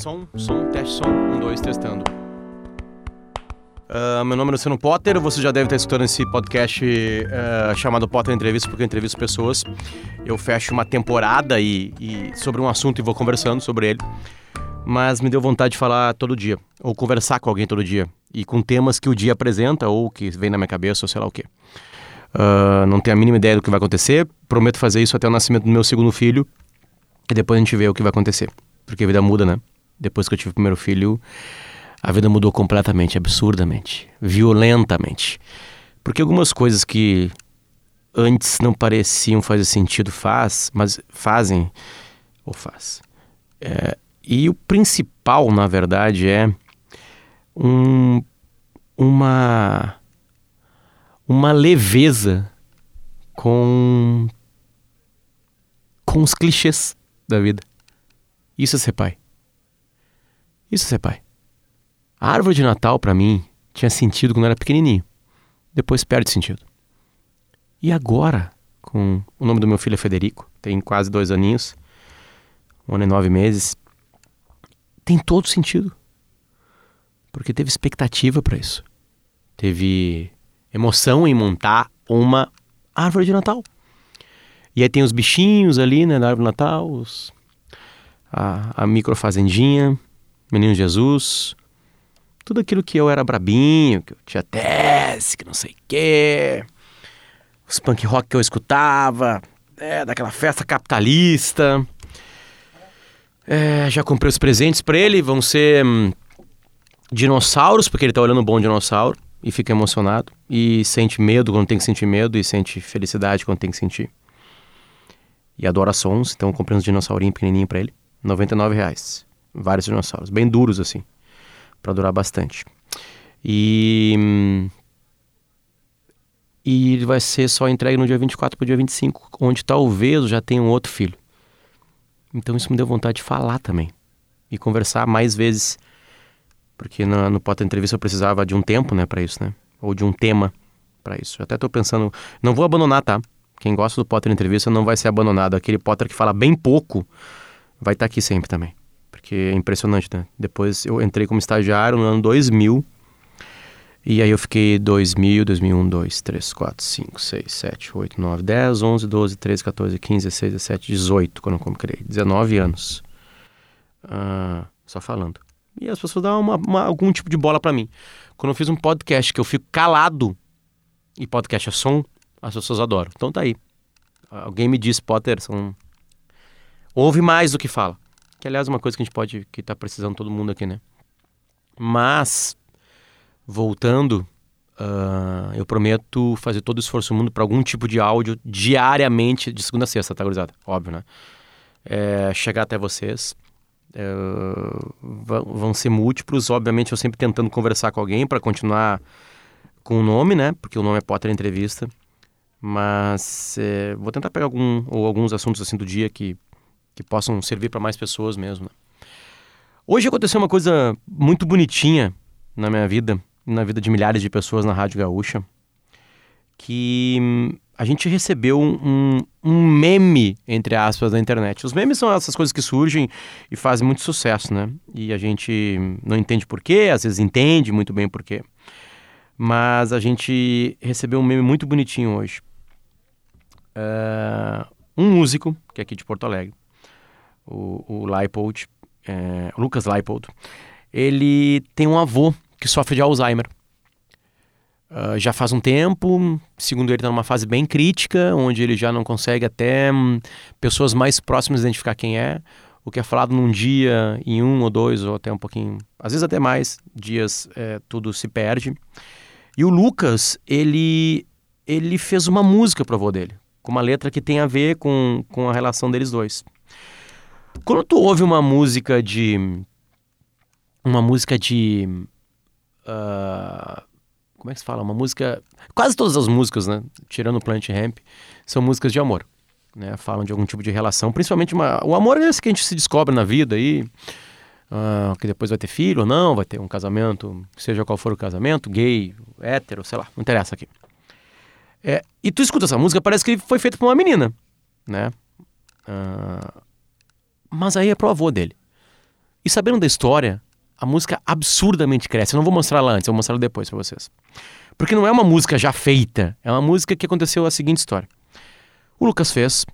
Som, som, teste som, um, dois, testando. Uh, meu nome é Luciano Potter, você já deve estar escutando esse podcast uh, chamado Potter Entrevista, porque eu entrevisto pessoas. Eu fecho uma temporada e, e, sobre um assunto e vou conversando sobre ele. Mas me deu vontade de falar todo dia, ou conversar com alguém todo dia, e com temas que o dia apresenta, ou que vem na minha cabeça, ou sei lá o quê. Uh, não tenho a mínima ideia do que vai acontecer, prometo fazer isso até o nascimento do meu segundo filho, e depois a gente vê o que vai acontecer. Porque a vida muda, né? Depois que eu tive o primeiro filho, a vida mudou completamente, absurdamente, violentamente. Porque algumas coisas que antes não pareciam fazer sentido faz, mas fazem ou faz. É, e o principal, na verdade, é um, uma uma leveza com com os clichês da vida. Isso é ser pai. Isso ser pai. A árvore de Natal, para mim, tinha sentido quando eu era pequenininho. Depois perde sentido. E agora, com o nome do meu filho é Federico, tem quase dois aninhos, um ano e nove meses, tem todo sentido. Porque teve expectativa para isso. Teve emoção em montar uma árvore de Natal. E aí tem os bichinhos ali, né, da árvore de Natal, os, a, a microfazendinha, Menino Jesus, tudo aquilo que eu era brabinho, que eu tinha tese, que não sei o quê, os punk rock que eu escutava, é, daquela festa capitalista. É, já comprei os presentes para ele, vão ser hum, dinossauros, porque ele tá olhando um bom dinossauro e fica emocionado. E sente medo quando tem que sentir medo e sente felicidade quando tem que sentir. E adora sons, então comprei uns dinossaurinhos pequenininho para ele. 99 reais. Vários dinossauros, bem duros assim, para durar bastante. E e vai ser só entregue no dia 24 para o dia 25, onde talvez eu já tenha um outro filho. Então isso me deu vontade de falar também e conversar mais vezes, porque no, no Potter Entrevista eu precisava de um tempo, né, para isso, né? Ou de um tema para isso. Eu até estou pensando, não vou abandonar, tá? Quem gosta do Potter Entrevista não vai ser abandonado. Aquele Potter que fala bem pouco vai estar tá aqui sempre também. Porque é impressionante, né? Depois eu entrei como estagiário no ano 2000. E aí eu fiquei 2000, 2001, 2, 3, 4, 5, 6, 7, 8, 9, 10, 11, 12, 13, 14, 15, 16, 17, 18, quando eu criei. 19 anos. Ah, só falando. E as pessoas dão uma, uma, algum tipo de bola para mim. Quando eu fiz um podcast que eu fico calado, e podcast é som, as pessoas adoram. Então tá aí. Alguém me disse, Potter, são... ouve mais do que fala. Que aliás é uma coisa que a gente pode, que tá precisando todo mundo aqui, né? Mas, voltando, uh, eu prometo fazer todo o esforço do mundo para algum tipo de áudio diariamente, de segunda a sexta, tá, gurizada? Óbvio, né? É, chegar até vocês. É, vão ser múltiplos, obviamente eu sempre tentando conversar com alguém para continuar com o nome, né? Porque o nome é Potter Entrevista. Mas é, vou tentar pegar algum ou alguns assuntos assim do dia que que possam servir para mais pessoas mesmo. Né? Hoje aconteceu uma coisa muito bonitinha na minha vida, na vida de milhares de pessoas na Rádio Gaúcha, que hum, a gente recebeu um, um, meme, entre aspas, da internet. Os memes são essas coisas que surgem e fazem muito sucesso, né? E a gente não entende porquê, às vezes entende muito bem porquê. Mas a gente recebeu um meme muito bonitinho hoje. Uh, um músico, que é aqui de Porto Alegre, o, o Leipold, é, Lucas Leipold, ele tem um avô que sofre de Alzheimer. Uh, já faz um tempo, segundo ele, está numa fase bem crítica, onde ele já não consegue até hum, pessoas mais próximas identificar quem é. O que é falado num dia, em um ou dois, ou até um pouquinho, às vezes até mais dias, é, tudo se perde. E o Lucas, ele, ele fez uma música pro avô dele, com uma letra que tem a ver com, com a relação deles dois. Quando tu ouve uma música de. Uma música de. Uh, como é que se fala? Uma música. Quase todas as músicas, né? Tirando o Plant Ramp, são músicas de amor. Né? Falam de algum tipo de relação. Principalmente uma... o amor é esse que a gente se descobre na vida aí. Uh, que depois vai ter filho ou não, vai ter um casamento, seja qual for o casamento, gay, hétero, sei lá, não interessa aqui. É, e tu escuta essa música, parece que foi feita por uma menina, né? Uh, mas aí é pro avô dele. E sabendo da história, a música absurdamente cresce. Eu não vou mostrar ela antes, eu vou mostrar ela depois para vocês. Porque não é uma música já feita, é uma música que aconteceu a seguinte história. O Lucas fez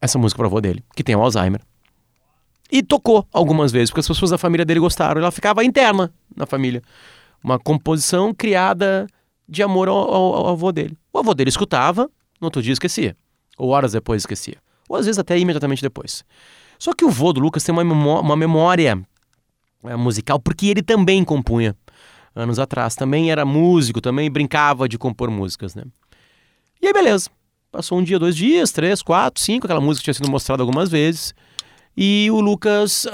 essa música pro avô dele, que tem Alzheimer. E tocou algumas vezes, porque as pessoas da família dele gostaram. Ela ficava interna na família. Uma composição criada de amor ao, ao, ao avô dele. O avô dele escutava, no outro dia esquecia. Ou horas depois esquecia. Ou às vezes até imediatamente depois. Só que o vô do Lucas tem uma, memó uma memória é, musical, porque ele também compunha anos atrás. Também era músico, também brincava de compor músicas, né? E aí, beleza. Passou um dia, dois dias, três, quatro, cinco. Aquela música tinha sido mostrada algumas vezes. E o Lucas,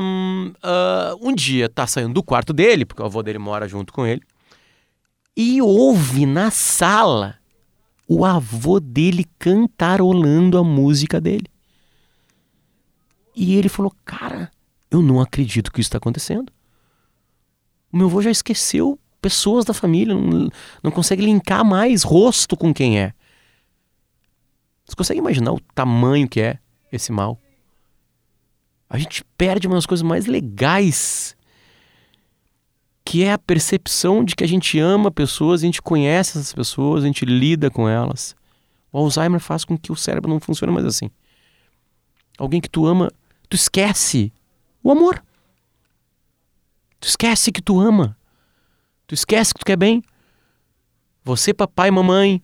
um, uh, um dia, tá saindo do quarto dele, porque o avô dele mora junto com ele, e ouve na sala o avô dele cantarolando a música dele. E ele falou: Cara, eu não acredito que isso está acontecendo. O meu avô já esqueceu pessoas da família, não, não consegue linkar mais rosto com quem é. Você consegue imaginar o tamanho que é esse mal? A gente perde uma das coisas mais legais, que é a percepção de que a gente ama pessoas, a gente conhece essas pessoas, a gente lida com elas. O Alzheimer faz com que o cérebro não funcione mais assim. Alguém que tu ama, tu esquece o amor. Tu esquece que tu ama. Tu esquece que tu quer bem. Você, papai e mamãe,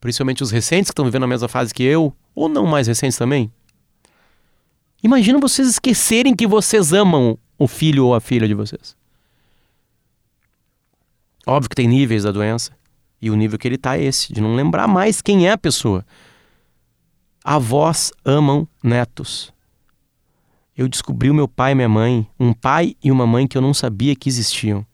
principalmente os recentes que estão vivendo a mesma fase que eu, ou não mais recentes também. Imagina vocês esquecerem que vocês amam o filho ou a filha de vocês. Óbvio que tem níveis da doença. E o nível que ele está é esse, de não lembrar mais quem é a pessoa. Avós amam netos eu descobri o meu pai e minha mãe, um pai e uma mãe que eu não sabia que existiam.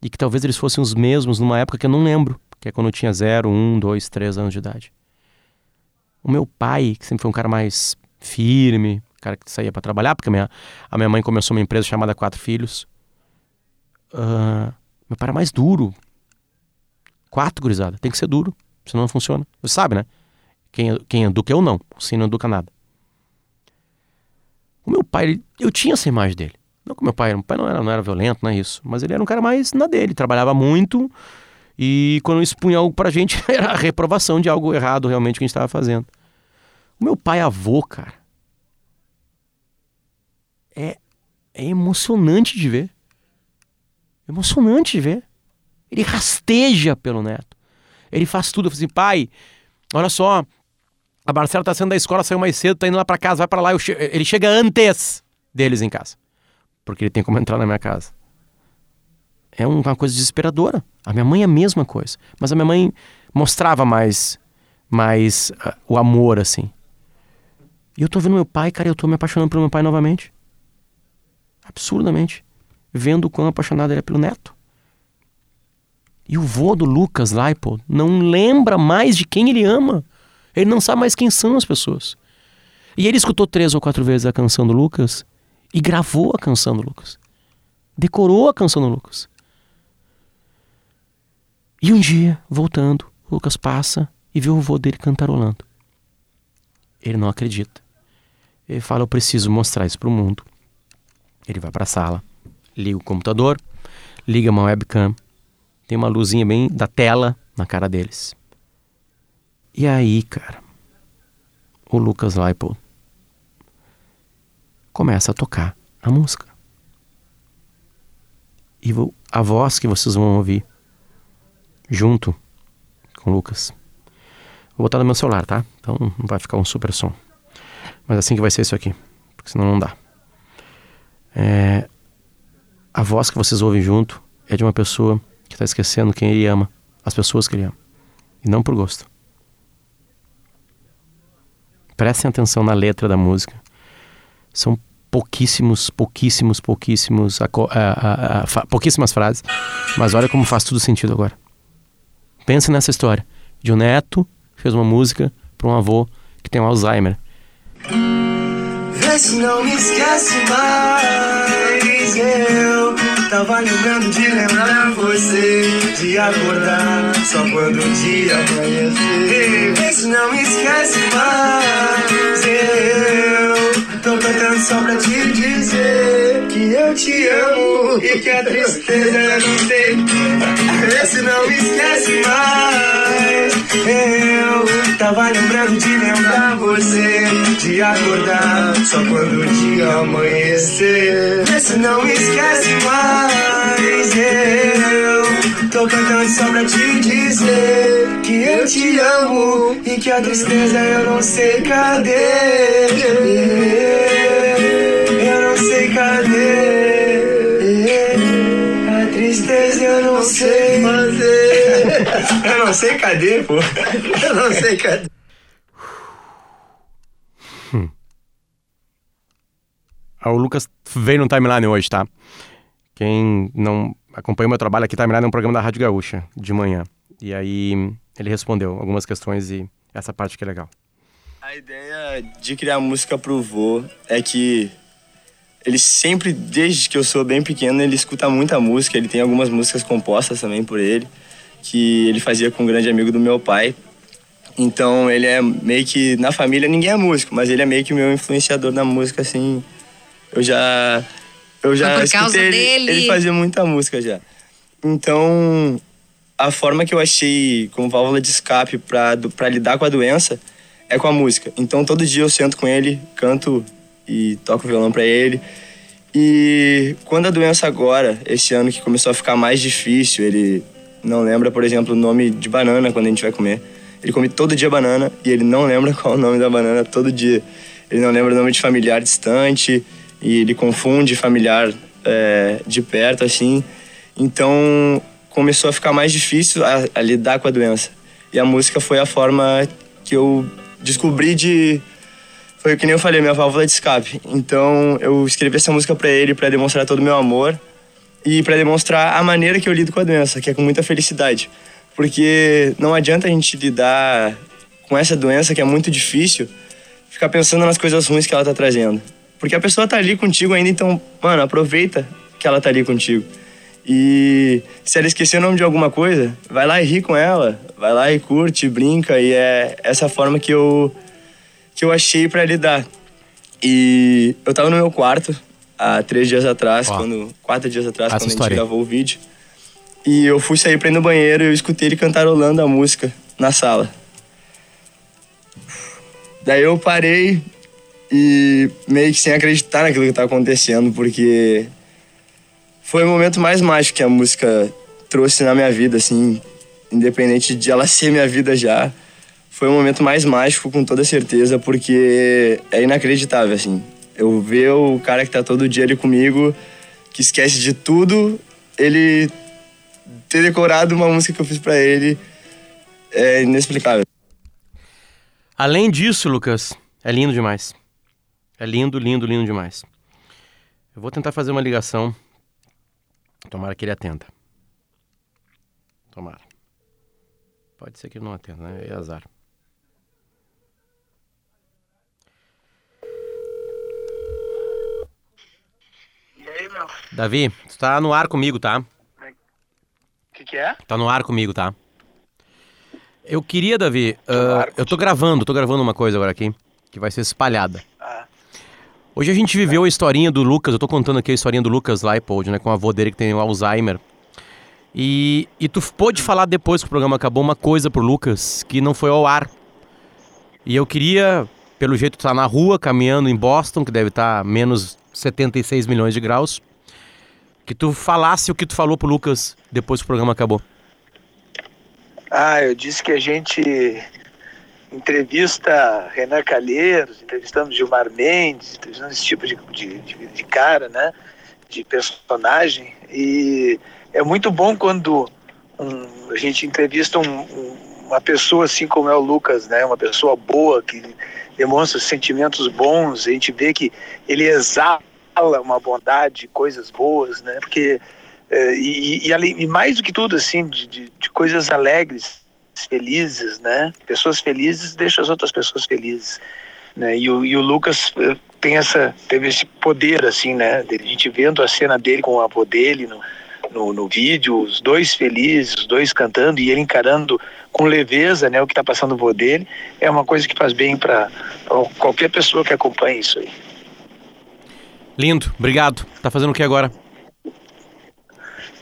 E que talvez eles fossem os mesmos numa época que eu não lembro, que é quando eu tinha 0, 1, 2, 3 anos de idade. O meu pai, que sempre foi um cara mais firme, cara que saía para trabalhar, porque a minha, a minha mãe começou uma empresa chamada Quatro Filhos. Uh, meu pai mais duro. Quatro, gurizada. Tem que ser duro, senão não funciona. Você sabe, né? Quem, quem educa eu não, assim não educa nada. O meu pai, ele, eu tinha essa imagem dele. Não que meu pai, meu pai não era, não era violento, não é isso. Mas ele era um cara mais na dele, trabalhava muito. E quando expunha algo pra gente, era a reprovação de algo errado realmente que a gente estava fazendo. O meu pai avô, cara, é, é emocionante de ver. Emocionante de ver. Ele rasteja pelo neto. Ele faz tudo. Eu assim, pai, olha só, a Marcela tá saindo da escola, saiu mais cedo, tá indo lá para casa, vai para lá. Che ele chega antes deles em casa. Porque ele tem como entrar na minha casa. É uma coisa desesperadora. A minha mãe é a mesma coisa. Mas a minha mãe mostrava mais, mais uh, o amor, assim. E eu tô vendo meu pai, cara, eu tô me apaixonando pelo meu pai novamente. Absurdamente. Vendo o quão apaixonado ele é pelo neto. E o vô do Lucas Leipold não lembra mais de quem ele ama. Ele não sabe mais quem são as pessoas. E ele escutou três ou quatro vezes a canção do Lucas e gravou a canção do Lucas. Decorou a canção do Lucas. E um dia, voltando, o Lucas passa e vê o avô dele cantarolando. Ele não acredita. Ele fala: Eu preciso mostrar isso para o mundo. Ele vai para a sala, liga o computador, liga uma webcam, tem uma luzinha bem da tela na cara deles. E aí, cara, o Lucas Leipold começa a tocar a música. E a voz que vocês vão ouvir junto com o Lucas. Vou botar no meu celular, tá? Então não vai ficar um super som. Mas assim que vai ser isso aqui, porque senão não dá. É, a voz que vocês ouvem junto é de uma pessoa que está esquecendo quem ele ama, as pessoas que ele ama, e não por gosto. Prestem atenção na letra da música. São pouquíssimos, pouquíssimos, pouquíssimos, a, a, a, pouquíssimas frases, mas olha como faz tudo sentido agora. Pensa nessa história de um neto que fez uma música para um avô que tem um Alzheimer. Se não me esquece mais. Eu Tava lembrando de lembrar você De acordar só quando o dia amanhecer. Vê se não me esquece mais Cantando só pra te dizer que eu te amo e que a tristeza não tem. Vê se não esquece mais. Eu tava lembrando de lembrar você, de acordar só quando o dia amanhecer. Vê se não esquece mais. Eu tô cantando só pra te dizer que eu te amo e que a tristeza eu não sei cadê. Não sei cadê, pô. Eu não sei cadê. Ah, O Lucas veio no Timeline hoje, tá? Quem não acompanha o meu trabalho aqui, Timeline é um programa da Rádio Gaúcha, de manhã. E aí ele respondeu algumas questões e essa parte que é legal. A ideia de criar música pro vô é que ele sempre, desde que eu sou bem pequeno, ele escuta muita música. Ele tem algumas músicas compostas também por ele, que ele fazia com um grande amigo do meu pai. Então ele é meio que, na família ninguém é músico, mas ele é meio que meu influenciador na música, assim. Eu já. Eu já Foi por causa ele, dele. ele fazia muita música já. Então, a forma que eu achei como válvula de escape pra lidar com a doença é com a música. Então, todo dia eu sento com ele, canto e toco violão pra ele. E quando a doença agora, esse ano que começou a ficar mais difícil, ele não lembra, por exemplo, o nome de banana quando a gente vai comer. Ele come todo dia banana e ele não lembra qual é o nome da banana todo dia. Ele não lembra o nome de familiar distante e ele confunde familiar é, de perto, assim. Então começou a ficar mais difícil a, a lidar com a doença. E a música foi a forma que eu descobri de. Foi que nem eu falei, minha válvula de escape. Então eu escrevi essa música pra ele pra demonstrar todo o meu amor e pra demonstrar a maneira que eu lido com a doença, que é com muita felicidade. Porque não adianta a gente lidar com essa doença que é muito difícil, ficar pensando nas coisas ruins que ela tá trazendo. Porque a pessoa tá ali contigo ainda, então, mano, aproveita que ela tá ali contigo. E se ela esquecer o nome de alguma coisa, vai lá e ri com ela, vai lá e curte, brinca, e é essa forma que eu que eu achei pra lidar. E eu tava no meu quarto há três dias atrás, Ó. quando quatro dias atrás, Essa quando a gente história gravou o vídeo. E eu fui sair pra ir no banheiro e eu escutei ele cantarolando a música na sala. Daí eu parei e meio que sem acreditar naquilo que tá acontecendo, porque foi o momento mais mágico que a música trouxe na minha vida, assim, independente de ela ser minha vida já. Foi o momento mais mágico, com toda certeza, porque é inacreditável, assim. Eu ver o cara que tá todo dia ali comigo, que esquece de tudo, ele ter decorado uma música que eu fiz pra ele, é inexplicável. Além disso, Lucas, é lindo demais. É lindo, lindo, lindo demais. Eu vou tentar fazer uma ligação. Tomara que ele atenda. Tomara. Pode ser que ele não atenda, né? É azar. Meu? O Davi, tu tá no ar comigo, tá? que, que é? Tá no ar comigo, tá? Eu queria, Davi, ar eu tô gravando, tô gravando uma coisa agora aqui, que vai ser espalhada. Ah, Hoje a gente viveu a historinha do Lucas, eu tô contando aqui a historinha do Lucas Leipold, né, com o avô dele que tem o Alzheimer. E, e tu pôde falar depois que o programa acabou uma coisa pro Lucas que não foi ao ar. E eu queria, pelo jeito tu tá na rua, caminhando em Boston, que deve estar menos 76 milhões de graus, que tu falasse o que tu falou pro Lucas depois que o programa acabou. ah, eu disse que a gente entrevista Renan Calheiros, entrevistamos Gilmar Mendes, entrevistamos esse tipo de, de, de- cara, né? De personagem. E é muito bom quando um- a gente entrevista um- um- uma pessoa assim como é o Lucas, né? Uma pessoa boa, que demonstra sentimentos bons, a gente vê que ele exala uma bondade, coisas boas, né? Porque é, e, e, e mais do que tudo assim de, de, de coisas alegres, felizes, né? Pessoas felizes deixam as outras pessoas felizes, né? E o, e o Lucas eh, tem essa teve esse poder assim, né? A gente vendo a cena dele com o avô dele no, no, no vídeo, os dois felizes, os dois cantando e ele encarando com leveza, né? O que está passando no avô dele é uma coisa que faz bem para qualquer pessoa que acompanha isso aí. Lindo, obrigado. Tá fazendo o que agora?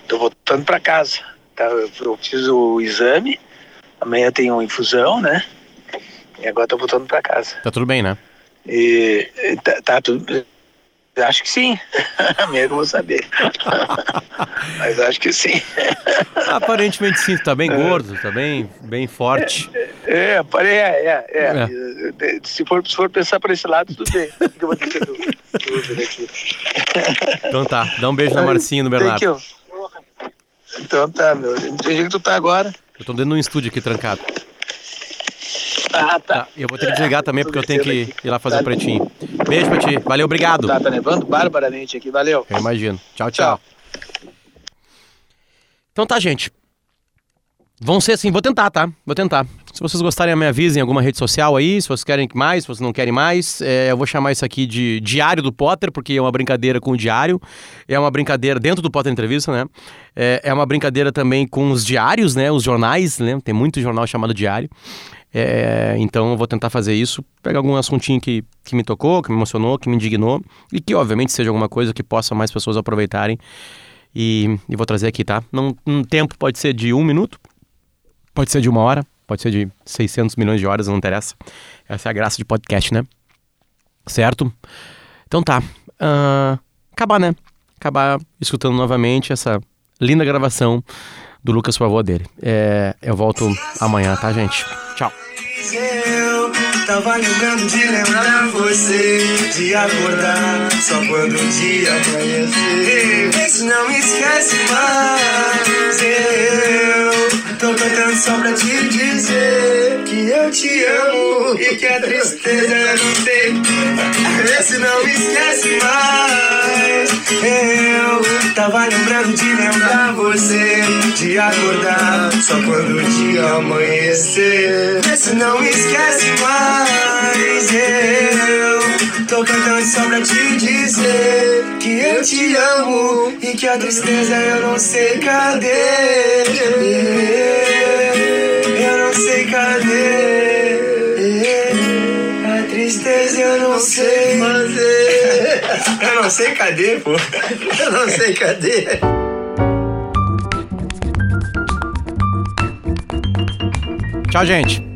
Tô voltando pra casa. Tá, eu fiz o exame, amanhã tem uma infusão, né? E agora tô voltando pra casa. Tá tudo bem, né? E e tá, tá tudo. Acho que sim. Amanhã que eu vou saber. Mas acho que sim. Aparentemente sim, tu tá bem gordo, tá bem, bem forte. É, pare- é, é, é. Se, for, se for pensar por esse lado, tudo bem. O que eu vou ter que dú- dúvida aqui? Então tá, dá um beijo na Marcinha e no Bernardo. Então tá, meu. Entendi que tu tá agora. Eu tô dentro de um estúdio aqui trancado. Ah, Tá, eu vou ter que desligar também porque eu tenho que ir lá fazer o pretinho. Beijo pra ti, valeu, obrigado. Tá, tá nevando barbaramente aqui. Valeu. Eu imagino. Tchau, tchau. Então tá, gente. Vão ser assim, vou tentar, tá? Vou tentar. Se vocês gostarem, me avisem em alguma rede social aí, se vocês querem mais, se vocês não querem mais. É, eu vou chamar isso aqui de Diário do Potter, porque é uma brincadeira com o diário. É uma brincadeira dentro do Potter Entrevista, né? É, é uma brincadeira também com os diários, né? Os jornais, né? Tem muito jornal chamado Diário. É, então eu vou tentar fazer isso, pegar algum assuntinho que, que me tocou, que me emocionou, que me indignou e que obviamente seja alguma coisa que possa mais pessoas aproveitarem e, e vou trazer aqui, tá? Num, num tempo pode ser de um minuto, pode ser de uma hora, pode ser de 600 milhões de horas, não interessa. Essa é a graça de podcast, né? Certo? Então tá. Ah, acabar, né? Acabar escutando novamente essa linda gravação do Lucas favor dele. É, eu volto amanhã, tá, gente? Tchau. Eu tava lembrando de lembrar você De acordar só quando o dia amanhecer se não me esquece mais Eu tô cantando só pra te dizer Que eu te amo e que a tristeza não tem Vê se não me esquece mais. Eu tava lembrando de lembrar você De acordar só quando o dia amanhecer. Vê se não me esquece mais. Eu tô cantando só pra te dizer Que eu te amo E que a tristeza eu não sei cadê. Eu não sei cadê. A tristeza eu não sei fazer. Eu não sei cadê, pô. Eu não sei cadê. Tchau, gente.